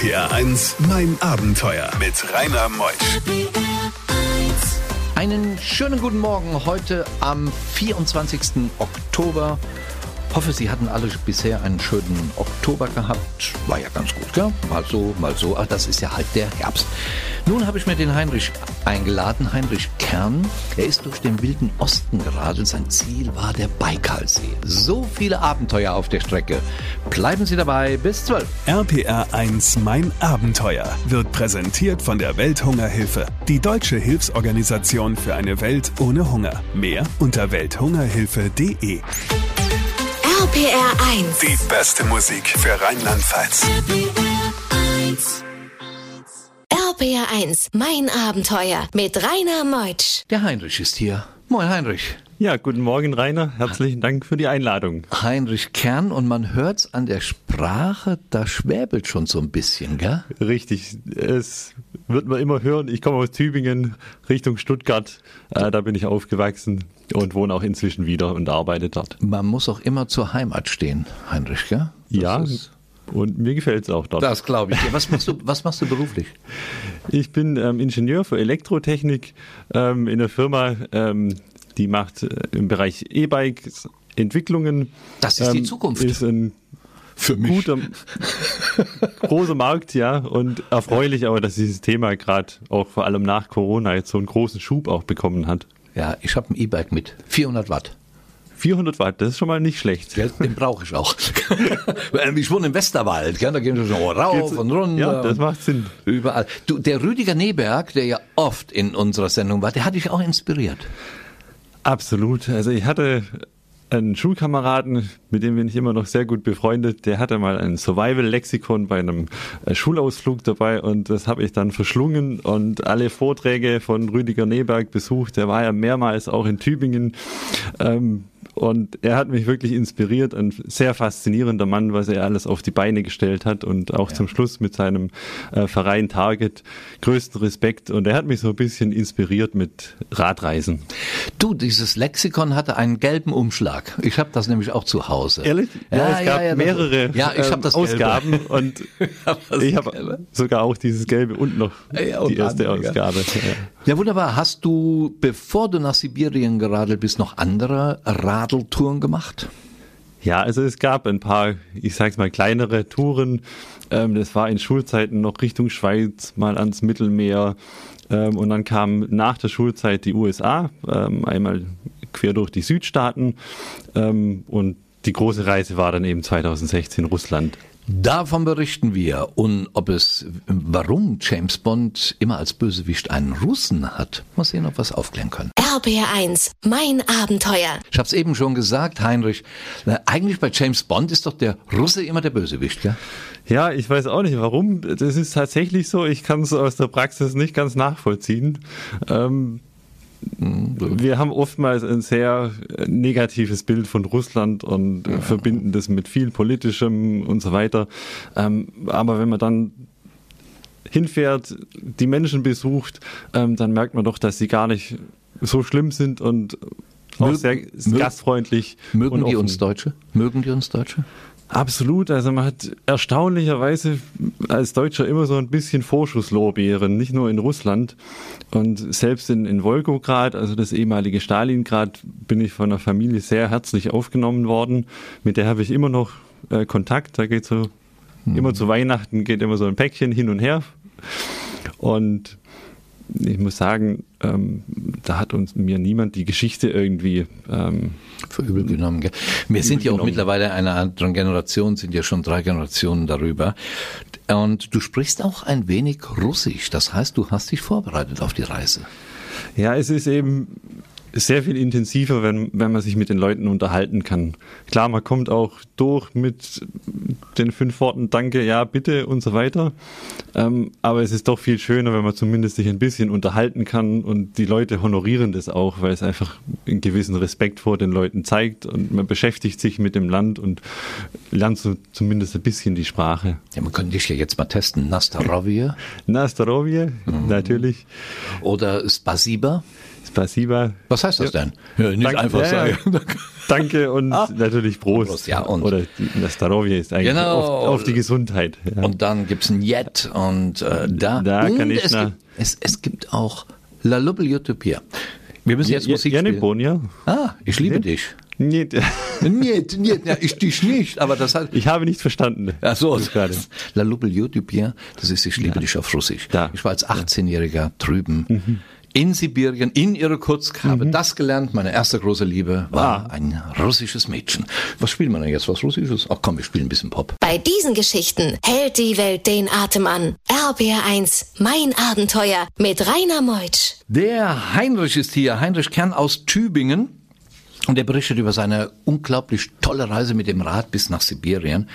RPR 1, mein Abenteuer mit Rainer Meusch. Einen schönen guten Morgen heute am 24. Oktober. Hoffe, Sie hatten alle bisher einen schönen Oktober gehabt. War ja ganz gut, gell? Mal so, mal so. Ach, das ist ja halt der Herbst. Nun habe ich mir den Heinrich eingeladen, Heinrich Kern. Er ist durch den wilden Osten geradelt. Sein Ziel war der Baikalsee. So viele Abenteuer auf der Strecke. Bleiben Sie dabei bis 12. RPR 1, mein Abenteuer wird präsentiert von der Welthungerhilfe, die deutsche Hilfsorganisation für eine Welt ohne Hunger. Mehr unter welthungerhilfe.de. RPR 1. Die beste Musik für Rheinland-Pfalz. RPR 1, mein Abenteuer mit Rainer Meutsch. Der Heinrich ist hier. Moin, Heinrich. Ja, guten Morgen, Rainer. Herzlichen Dank für die Einladung. Heinrich Kern und man hört's an der Sprache, da schwäbelt schon so ein bisschen, gell? Richtig, es wird man immer hören. Ich komme aus Tübingen Richtung Stuttgart. Äh, da bin ich aufgewachsen und wohne auch inzwischen wieder und arbeite dort. Man muss auch immer zur Heimat stehen, Heinrich, gell? Das ja, ist- und mir gefällt es auch dort. das glaube ich. Was machst du, was machst du beruflich? Ich bin ähm, Ingenieur für Elektrotechnik ähm, in der Firma, ähm, die macht äh, im Bereich E-Bikes Entwicklungen. Das ist die Ähm, Zukunft. Ist ein Für guter, großer Markt, ja, und erfreulich aber, dass dieses Thema gerade auch vor allem nach Corona jetzt so einen großen Schub auch bekommen hat. Ja, ich habe ein E-Bike mit 400 Watt. 400 Watt, das ist schon mal nicht schlecht. Gell? Den brauche ich auch. ich wohne im Westerwald, gell? da gehen wir so rauf und runter. Ja, das macht Sinn. Überall. Du, der Rüdiger Neberg, der ja oft in unserer Sendung war, der hat dich auch inspiriert. Absolut. Also ich hatte einen Schulkameraden, mit dem bin ich immer noch sehr gut befreundet, der hatte mal ein Survival-Lexikon bei einem äh, Schulausflug dabei und das habe ich dann verschlungen und alle Vorträge von Rüdiger Neberg besucht. Der war ja mehrmals auch in Tübingen. Ähm, und er hat mich wirklich inspiriert, ein sehr faszinierender Mann, was er alles auf die Beine gestellt hat und auch zum Schluss mit seinem äh, Verein Target größten Respekt. Und er hat mich so ein bisschen inspiriert mit Radreisen. Du, dieses Lexikon hatte einen gelben Umschlag. Ich habe das nämlich auch zu Hause. Ehrlich? Ja, es gab das- mehrere ja, ich hab ähm, das Gelbe. Ausgaben und das ich habe Gelbe. sogar auch dieses Gelbe und noch Ja, und die erste ja. Ausgabe. Ja. Wunderbar. Hast du, bevor du nach Sibirien geradelt bist, noch andere Radeltouren gemacht? Ja, also es gab ein paar, ich sag's mal, kleinere Touren. Ähm, das war in Schulzeiten noch Richtung Schweiz, mal ans Mittelmeer. Ähm, und dann kam nach der Schulzeit die USA, ähm, einmal quer durch die Südstaaten. Ähm, und die große Reise war dann eben 2016 Russland. Davon berichten wir. Und ob es, warum James Bond immer als Bösewicht einen Russen hat, mal sehen, ob wir es aufklären können. RPR 1, mein Abenteuer. Ich habe es eben schon gesagt, Heinrich. Na, eigentlich bei James Bond ist doch der Russe immer der Bösewicht, gell? Ja, ich weiß auch nicht warum. Das ist tatsächlich so. Ich kann es aus der Praxis nicht ganz nachvollziehen. Ähm, wir haben oftmals ein sehr äh, negatives Bild von Russland und äh, verbinden das mit viel Politischem und so weiter. Ähm, aber wenn man dann hinfährt, die Menschen besucht, ähm, dann merkt man doch, dass sie gar nicht so schlimm sind und auch Mögen- sehr mö- gastfreundlich. Mögen die uns Deutsche? Mögen die uns Deutsche? Absolut, also man hat erstaunlicherweise als Deutscher immer so ein bisschen Vorschusslorbeeren, nicht nur in Russland. Und selbst in, in Wolgograd, also das ehemalige Stalingrad, bin ich von einer Familie sehr herzlich aufgenommen worden. Mit der habe ich immer noch äh, Kontakt. Da geht so, immer zu Weihnachten geht immer so ein Päckchen hin und her. Und ich muss sagen, ähm, da hat uns mir niemand die Geschichte irgendwie ähm, Für übel genommen. Gell? Wir sind ja auch genommen. mittlerweile einer anderen Generation, sind ja schon drei Generationen darüber. Und du sprichst auch ein wenig Russisch. Das heißt, du hast dich vorbereitet auf die Reise. Ja, es ist eben sehr viel intensiver, wenn, wenn man sich mit den Leuten unterhalten kann. Klar, man kommt auch durch mit den fünf Worten Danke, ja, bitte und so weiter. Ähm, aber es ist doch viel schöner, wenn man zumindest sich ein bisschen unterhalten kann und die Leute honorieren das auch, weil es einfach einen gewissen Respekt vor den Leuten zeigt und man beschäftigt sich mit dem Land und lernt so zumindest ein bisschen die Sprache. Ja, man könnte dich ja jetzt mal testen. Nastarovje Na, Starovje, natürlich. oder Spasiba. Spasiba. Was heißt das denn? Ja, nicht Dank- einfach ja, ja. sagen. Danke und natürlich Prost. Prost, ja, und- Oder die- das Starovje ist eigentlich Genau. auf, auf die Gesundheit. Ja. Und dann gibt's ein Jet und äh, da, Da und kann ich es, gibt, es, es gibt auch La Lubbel Utopia. Wir müssen jetzt Ja, Musik ja, spielen. Bonja. Ah, ich liebe dich. Nee, Niet, niet, ja, ich dich nicht, aber das hat... ich habe nicht verstanden. Ach so, gerade. La Lubbel Utopia, das ist Ich liebe dich auf Russisch. Da. Mhm. Ich war als 18-Jähriger drüben. In Sibirien, in Irkutsk, habe das gelernt. Meine erste große Liebe war Ah. ein russisches Mädchen. Was spielen wir denn jetzt? Was Russisches? Ach komm, wir spielen ein bisschen Pop. Bei diesen Geschichten hält die Welt den Atem an. RBR1, mein Abenteuer mit Rainer Meutsch. Der Heinrich ist hier, Heinrich Kern aus Tübingen. Und er berichtet über seine unglaublich tolle Reise mit dem Rad bis nach Sibirien.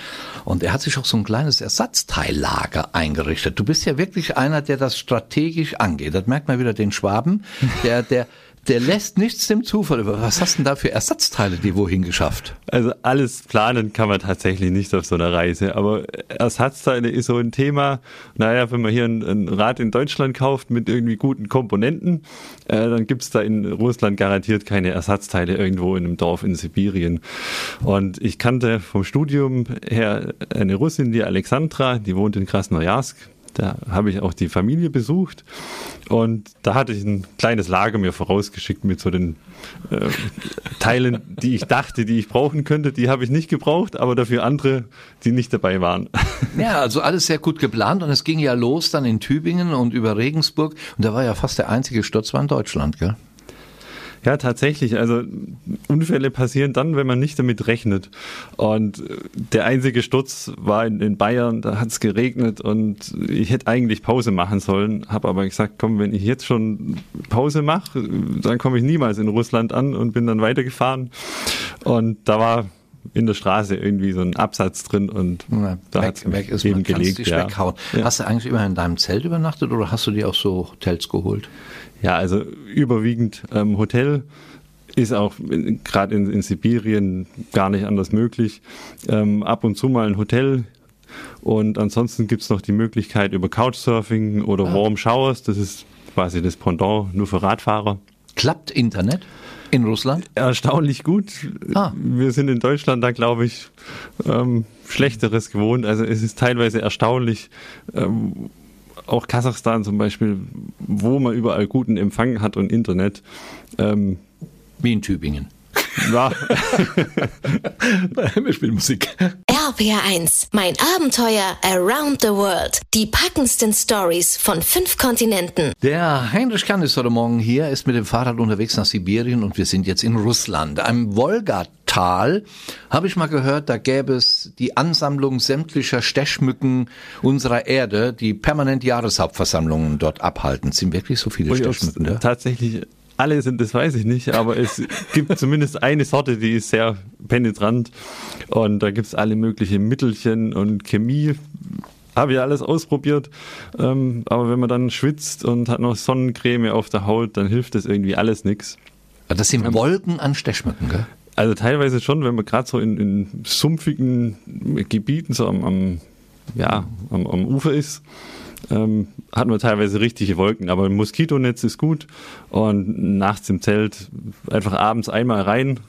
Und er hat sich auch so ein kleines Ersatzteillager eingerichtet. Du bist ja wirklich einer, der das strategisch angeht. Das merkt man wieder den Schwaben. Der, der, der lässt nichts dem Zufall über. Was hast denn da für Ersatzteile die wohin geschafft? Also alles planen kann man tatsächlich nicht auf so einer Reise, aber Ersatzteile ist so ein Thema. Naja, wenn man hier ein, ein Rad in Deutschland kauft mit irgendwie guten Komponenten, äh, dann gibt's da in Russland garantiert keine Ersatzteile irgendwo in einem Dorf in Sibirien. Und ich kannte vom Studium her eine Russin, die Alexandra, die wohnt in Krasnojarsk. Da habe ich auch die Familie besucht und da hatte ich ein kleines Lager mir vorausgeschickt mit so den äh, Teilen, die ich dachte, die ich brauchen könnte. Die habe ich nicht gebraucht, aber dafür andere, die nicht dabei waren. Ja, also alles sehr gut geplant und es ging ja los dann in Tübingen und über Regensburg und da war ja fast der einzige Sturz war in Deutschland, gell? Ja, tatsächlich. Also Unfälle passieren dann, wenn man nicht damit rechnet. Und äh, der einzige Sturz war in, in Bayern, da hat es geregnet und ich hätte eigentlich Pause machen sollen, habe aber gesagt, komm, wenn ich jetzt schon Pause mache, dann komme ich niemals in Russland an und bin dann weitergefahren. Und da war in der Straße irgendwie so ein Absatz drin und Na, da weg, weg ist eben man, gelegt. dich Ja. weghauen. Ja. Hast du eigentlich immer in deinem Zelt übernachtet oder hast du dir auch so Hotels geholt? Ja, also überwiegend ähm, Hotel ist auch gerade in, in Sibirien gar nicht anders möglich. Ähm, ab und zu mal ein Hotel und ansonsten gibt's noch die Möglichkeit über Couchsurfing oder Warm Showers, das ist quasi das Pendant nur für Radfahrer. Klappt Internet in Russland? Erstaunlich gut. Ah. Wir sind in Deutschland da, glaube ich, ähm, Schlechteres gewohnt. Also es ist teilweise erstaunlich, ähm, auch Kasachstan zum Beispiel, wo man überall guten Empfang hat und Internet. Ähm, Wie in Tübingen. ja, Wir spielen Musik. RBR1, mein Abenteuer around the world. Die packendsten Stories von fünf Kontinenten. Der Heinrich Kann ist heute Morgen hier, ist mit dem Fahrrad unterwegs nach Sibirien und wir sind jetzt in Russland. Am Wolgatal habe ich mal gehört, da gäbe es die Ansammlung sämtlicher Stechmücken unserer Erde, die permanent Jahreshauptversammlungen dort abhalten. Es sind wirklich so viele Stechmücken da? tatsächlich alle sind, das weiß ich nicht, aber es gibt zumindest eine Sorte, die ist sehr penetrant und da gibt's alle möglichen Mittelchen und Chemie. Habe ich alles ausprobiert, ähm, aber wenn man dann schwitzt und hat noch Sonnencreme auf der Haut, dann hilft das irgendwie alles nix. Das sind Wolken an Stechmücken, gell? Also teilweise schon, wenn man gerade so in, in sumpfigen Gebieten so am, am, ja, am, am Ufer ist, ähm, hat man teilweise richtige Wolken. Aber ein Moskitonetz ist gut und nachts im Zelt einfach abends einmal rein,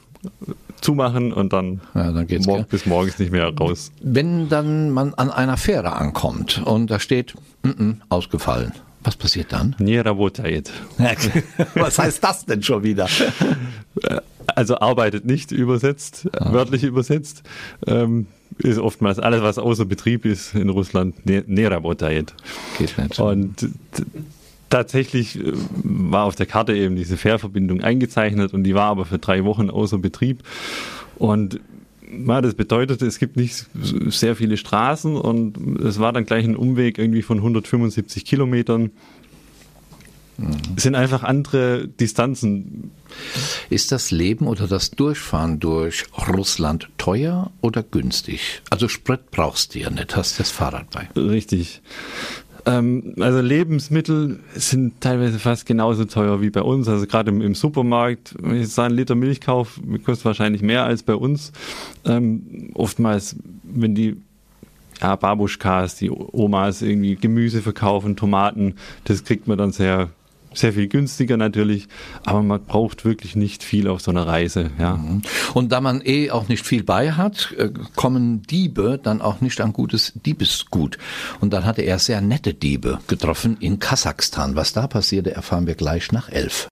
zumachen und dann, Ja, dann geht's, mor gell? bis morgens nicht mehr raus. Wenn dann man an einer Fähre ankommt und da steht, mm -mm, ausgefallen, was passiert dann? Nierabotait. was heißt das denn schon wieder? Also arbeitet nicht übersetzt, wörtlich übersetzt. Ähm, ist oftmals alles, was außer Betrieb ist in Russland, ne- Nerabotait. Geht nicht. Und tatsächlich äh, war auf der Karte eben diese Fährverbindung eingezeichnet und die war aber für drei Wochen außer Betrieb. Und ja, das bedeutet, es gibt nicht sehr viele Straßen und es war dann gleich ein Umweg irgendwie von 175 Kilometern. Es sind einfach andere Distanzen. Ist das Leben oder das Durchfahren durch Russland teuer oder günstig? Also Sprit brauchst du ja nicht, hast das Fahrrad bei. Richtig. Ähm, also Lebensmittel sind teilweise fast genauso teuer wie bei uns. Also gerade im, im Supermarkt, wenn ich jetzt einen Liter Milch kaufe, kostet wahrscheinlich mehr als bei uns. Ähm, oftmals, wenn die ja, Babuschkas, die Omas irgendwie Gemüse verkaufen, Tomaten, das kriegt man dann sehr sehr viel günstiger natürlich, aber man braucht wirklich nicht viel auf so einer Reise. Ja. Mhm. Und da man eh auch nicht viel bei hat, äh, kommen Diebe dann auch nicht an gutes Diebesgut. Und dann hatte er sehr nette Diebe getroffen in Kasachstan. Was da passierte, erfahren wir gleich nach elf.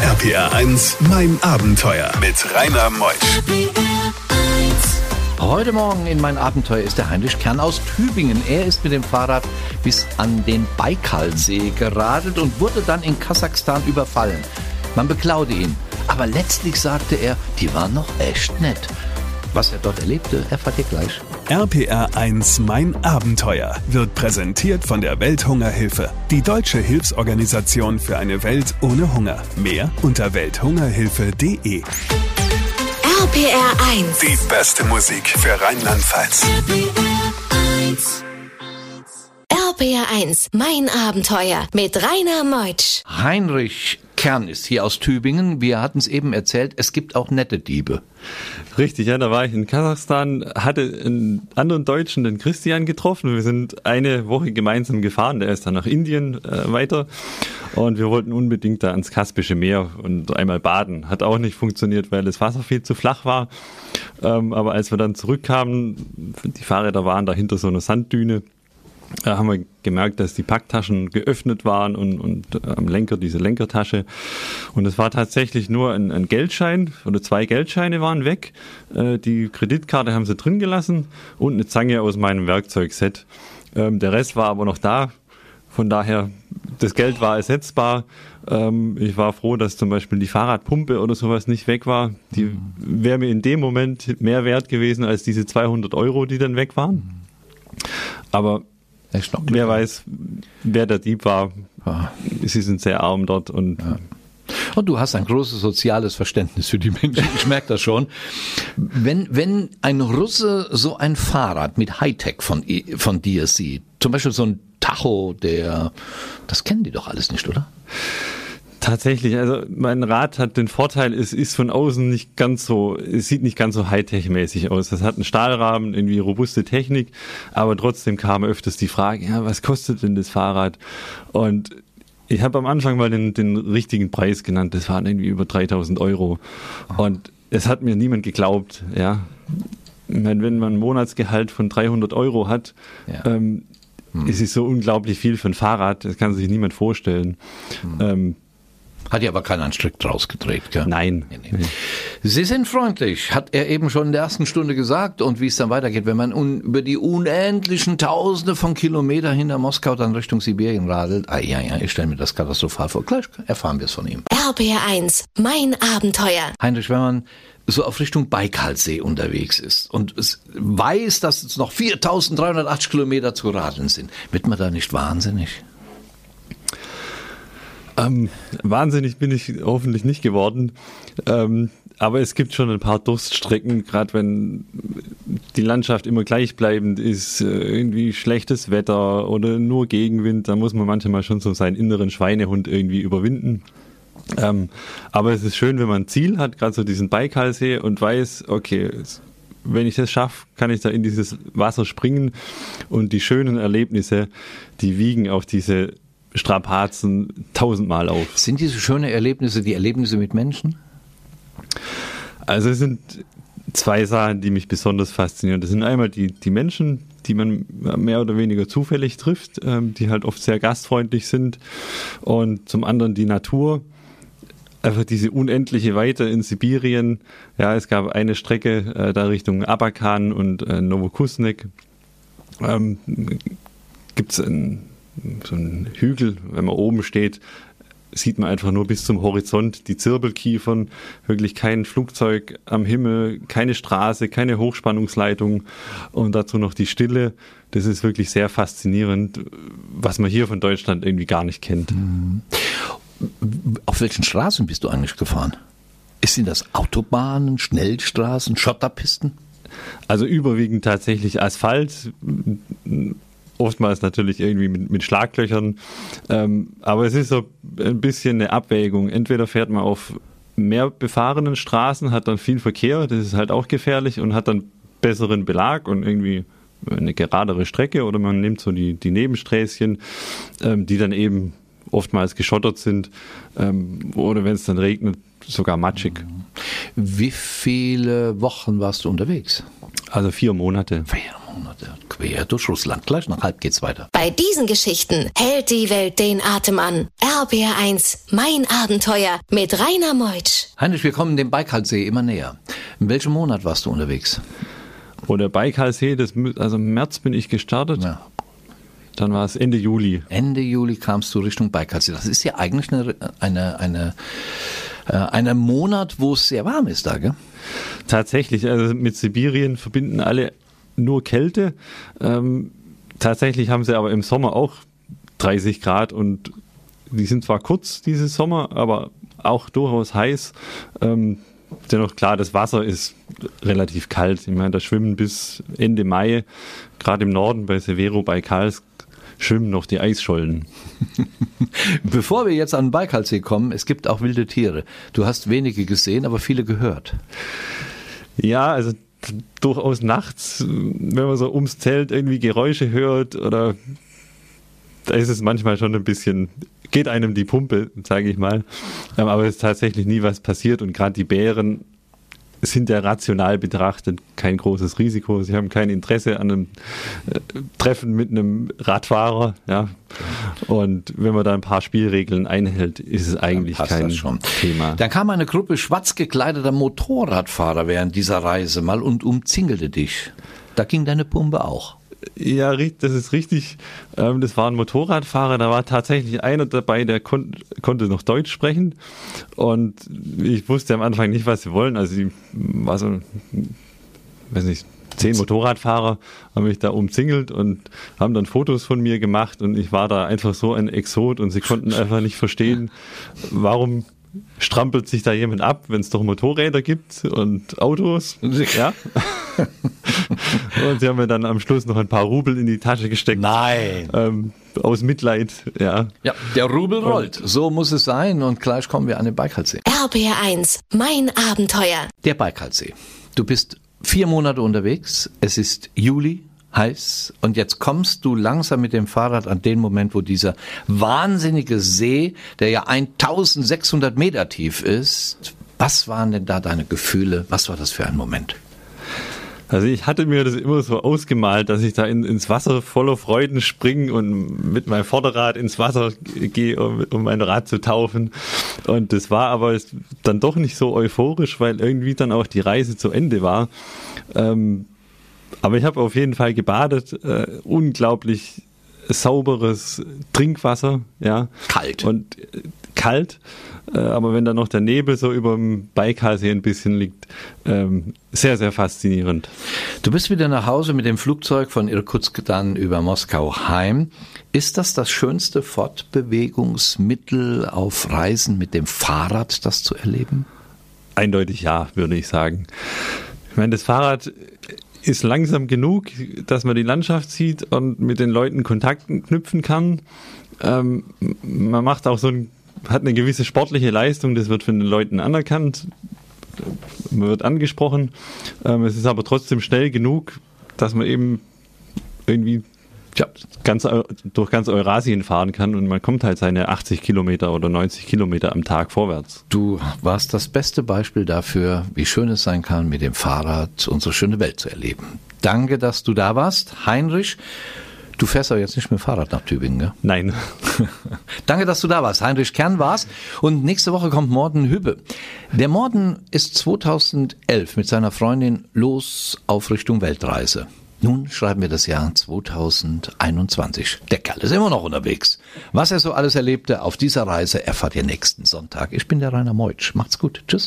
RPR 1, mein Abenteuer mit Rainer Meusch. Heute Morgen in mein Abenteuer ist der Heinrich Kern aus Tübingen. Er ist mit dem Fahrrad bis an den Baikalsee geradelt und wurde dann in Kasachstan überfallen. Man beklaute ihn. Aber letztlich sagte er, die waren noch echt nett. Was er dort erlebte, erfahrt ihr gleich. RPR 1 Mein Abenteuer wird präsentiert von der Welthungerhilfe, die deutsche Hilfsorganisation für eine Welt ohne Hunger. Mehr unter welthungerhilfe.de. RPR 1. Die beste Musik für Rheinland-Pfalz. RPR 1, mein Abenteuer mit Rainer Meutsch. Heinrich Kern ist hier aus Tübingen. Wir hatten es eben erzählt, es gibt auch nette Diebe. Richtig, ja, da war ich in Kasachstan, hatte einen anderen Deutschen, den Christian, getroffen. Wir sind eine Woche gemeinsam gefahren. Der ist dann nach Indien äh, weiter und wir wollten unbedingt da ans Kaspische Meer und einmal baden. Hat auch nicht funktioniert, weil das Wasser viel zu flach war. Ähm, aber als wir dann zurückkamen, die Fahrräder waren da hinter so einer Sanddüne da haben wir gemerkt, dass die Packtaschen geöffnet waren und, und äh, am Lenker diese Lenkertasche. Und es war tatsächlich nur ein, ein, Geldschein oder zwei Geldscheine waren weg. Äh, die Kreditkarte haben sie drin gelassen und eine Zange aus meinem Werkzeugset. Ähm, der Rest war aber noch da. Von daher, das Geld war ersetzbar. Ähm, ich war froh, dass zum Beispiel die Fahrradpumpe oder sowas nicht weg war. Die wäre mir in dem Moment mehr wert gewesen als diese 200 Euro, die dann weg waren. Aber Wer weiß, wer der Dieb war. Ja. Sie sind sehr arm dort und ja. Und du hast ein großes soziales Verständnis für die Menschen. Ich merke das schon. Wenn, wenn ein Russe so ein Fahrrad mit Hightech von, von dir sieht, zum Beispiel so ein Tacho, der, das kennen die doch alles nicht, oder? Tatsächlich, also mein Rad hat den Vorteil, es ist von außen nicht ganz so, es sieht nicht ganz so Hightech-mäßig aus. Das hat einen Stahlrahmen, irgendwie robuste Technik, aber trotzdem kam öfters die Frage, ja, was kostet denn das Fahrrad? Und ich habe am Anfang mal den, den richtigen Preis genannt, das waren irgendwie über 3000 Euro. Und es hat mir niemand geglaubt, ja. Wenn man ein Monatsgehalt von 300 Euro hat, ja. ähm, hm. es ist so unglaublich viel für ein Fahrrad, das kann sich niemand vorstellen. Hm. Ähm, hat ja aber keinen Strick draus gedreht, gell? Nein. Nee, nee. Sie sind freundlich, hat er eben schon in der ersten Stunde gesagt. Und wie es dann weitergeht, wenn man un über die unendlichen Tausende von Kilometern hinter Moskau dann Richtung Sibirien radelt. Ah, ja, ja, ich stelle mir das katastrophal vor. Gleich erfahren wir es von ihm. RBR1, mein Abenteuer. Heinrich, wenn man so auf Richtung Baikalsee unterwegs ist und es weiß, dass es noch 4380 Kilometer zu radeln sind, wird man da nicht wahnsinnig? Ähm, wahnsinnig bin ich hoffentlich nicht geworden. Ähm, aber es gibt schon ein paar Durststrecken, gerade wenn die Landschaft immer gleichbleibend ist, äh, irgendwie schlechtes Wetter oder nur Gegenwind, da muss man manchmal schon so seinen inneren Schweinehund irgendwie überwinden. Ähm, aber es ist schön, wenn man ein Ziel hat, gerade so diesen Baikalsee und weiß, okay, wenn ich das schaffe, kann ich da in dieses Wasser springen und die schönen Erlebnisse, die wiegen auch diese Strapazen tausendmal auf. Sind diese schönen Erlebnisse die Erlebnisse mit Menschen? Also es sind zwei Sachen, die mich besonders faszinieren. Das sind einmal die, die Menschen, die man mehr oder weniger zufällig trifft, ähm, die halt oft sehr gastfreundlich sind. Und zum anderen die Natur. Einfach diese unendliche Weite in Sibirien. Ja, es gab eine Strecke äh, da Richtung Abakan und äh, Novokusnik. Ähm, Gibt es ein so ein Hügel, wenn man oben steht, sieht man einfach nur bis zum Horizont die Zirbelkiefern, wirklich kein Flugzeug am Himmel, keine Straße, keine Hochspannungsleitung und dazu noch die Stille. Das ist wirklich sehr faszinierend, was man hier von Deutschland irgendwie gar nicht kennt. Mhm. Auf welchen Straßen bist du eigentlich gefahren? Sind das Autobahnen, Schnellstraßen, Schotterpisten? Also überwiegend tatsächlich Asphalt, oftmals natürlich irgendwie mit, mit Schlaglöchern. Ähm, aber es ist so ein bisschen eine Abwägung. Entweder fährt man auf mehr befahrenen Straßen, hat dann viel Verkehr, das ist halt auch gefährlich und hat dann besseren Belag und irgendwie eine geradere Strecke oder man nimmt so die, die Nebensträßchen, ähm, die dann eben oftmals geschottert sind ähm, oder wenn es dann regnet, sogar matschig. Wie viele Wochen warst du unterwegs? Also vier Monate. Vier Monate. Quer durch Russland. Gleich nach halb geht's weiter. Bei diesen Geschichten hält die Welt den Atem an. RBR1, mein Abenteuer mit Rainer Meutsch. Heinrich, wir kommen dem Baikalsee immer näher. In welchem Monat warst du unterwegs? Oder Baikalsee, das, also im März bin ich gestartet, Ja. dann war es Ende Juli. Ende Juli kamst du Richtung Baikalsee. Das ist ja eigentlich eine, eine, eine, äh, ein Monat, wo es sehr warm ist da, gell? Tatsächlich, also mit Sibirien verbinden alle nur Kälte. Ähm, tatsächlich haben sie aber im Sommer auch 30 Grad und die sind zwar kurz diese Sommer, aber auch durchaus heiß. Ähm, dennoch klar, das Wasser ist relativ kalt. Ich meine, da schwimmen bis Ende Mai, gerade im Norden bei Severo, bei Karlsk, schwimmen noch die Eisschollen. Bevor wir jetzt an den Baikalsee kommen, es gibt auch wilde Tiere. Du hast wenige gesehen, aber viele gehört. Ja, also durchaus nachts, wenn man so ums Zelt irgendwie Geräusche hört oder da ist es manchmal schon ein bisschen, geht einem die Pumpe, sage ich mal. Ähm, Aber es ist tatsächlich nie was passiert und gerade die Bären sind ja rational betrachtet kein großes Risiko. Sie haben kein Interesse an einem äh, Treffen mit einem Radfahrer, ja. Und wenn man da ein paar Spielregeln einhält, ist es eigentlich kein. Thema. Dann kam eine Gruppe schwarz gekleideter Motorradfahrer während dieser Reise mal und umzingelte dich. Da ging deine Pumpe auch. Ja, das ist richtig. Ähm, Das war ein Motorradfahrer. Da war tatsächlich einer dabei, der kon konnte noch Deutsch sprechen. Und ich wusste am Anfang nicht, was sie wollen. Also, ich war so, weiß nicht, zehn Motorradfahrer haben mich da umzingelt und haben dann Fotos von mir gemacht. Und ich war da einfach so ein Exot und sie konnten einfach nicht verstehen, warum strampelt sich da jemand ab, wenn es doch Motorräder gibt und Autos. Ja. und sie haben mir dann am Schluss noch ein paar Rubel in die Tasche gesteckt. Nein. Ähm, aus Mitleid, ja. Ja, der Rubel rollt. So muss es sein und gleich kommen wir an den Baikalsee. RBR1, mein Abenteuer. Der Baikalsee. Du bist vier Monate unterwegs. Es ist Juli, heiß. Und jetzt kommst du langsam mit dem Fahrrad an den Moment, wo dieser wahnsinnige See, der ja 1600 Meter tief ist, was waren denn da deine Gefühle? Was war das für ein Moment? Also ich hatte mir das immer so ausgemalt, dass ich da in, ins Wasser voller Freuden springe und mit meinem Vorderrad ins Wasser gehe, um, um mein Rad zu taufen. Und das war aber dann doch nicht so euphorisch, weil irgendwie dann auch die Reise zu Ende war. Ähm, aber ich habe auf jeden Fall gebadet, äh, unglaublich sauberes Trinkwasser, ja. Kalt. Und äh, kalt, äh, aber wenn da noch der Nebel so über dem Baikalsee ein bisschen liegt, ähm, sehr, sehr faszinierend. Du bist wieder nach Hause mit dem Flugzeug von Irkutsk dann über Moskau heim. Ist das das schönste Fortbewegungsmittel auf Reisen mit dem Fahrrad, das zu erleben? Eindeutig ja, würde ich sagen. Ich meine, das Fahrrad ist langsam genug, dass man die Landschaft sieht und mit den Leuten Kontakten knüpfen kann. Ähm, man macht auch so ein, hat eine gewisse sportliche Leistung, das wird von den Leuten anerkannt. Man wird angesprochen. Ähm, es ist aber trotzdem schnell genug, dass man eben irgendwie ja, ganz, durch ganz Eurasien fahren kann und man kommt halt seine 80 Kilometer oder 90 Kilometer am Tag vorwärts. Du warst das beste Beispiel dafür, wie schön es sein kann, mit dem Fahrrad unsere schöne Welt zu erleben. Danke, dass du da warst. Heinrich, du fährst aber jetzt nicht mit dem Fahrrad nach Tübingen, gell? Nein. Danke, dass du da warst. Heinrich Kern war's. Und nächste Woche kommt Morden Hübbe. Der Morden ist 2011 mit seiner Freundin los auf Richtung Weltreise. Nun schreiben wir das Jahr 2021. Der Kerl ist immer noch unterwegs. Was er so alles erlebte auf dieser Reise erfahrt ihr nächsten Sonntag. Ich bin der Rainer Meutsch. Macht's gut. Tschüss.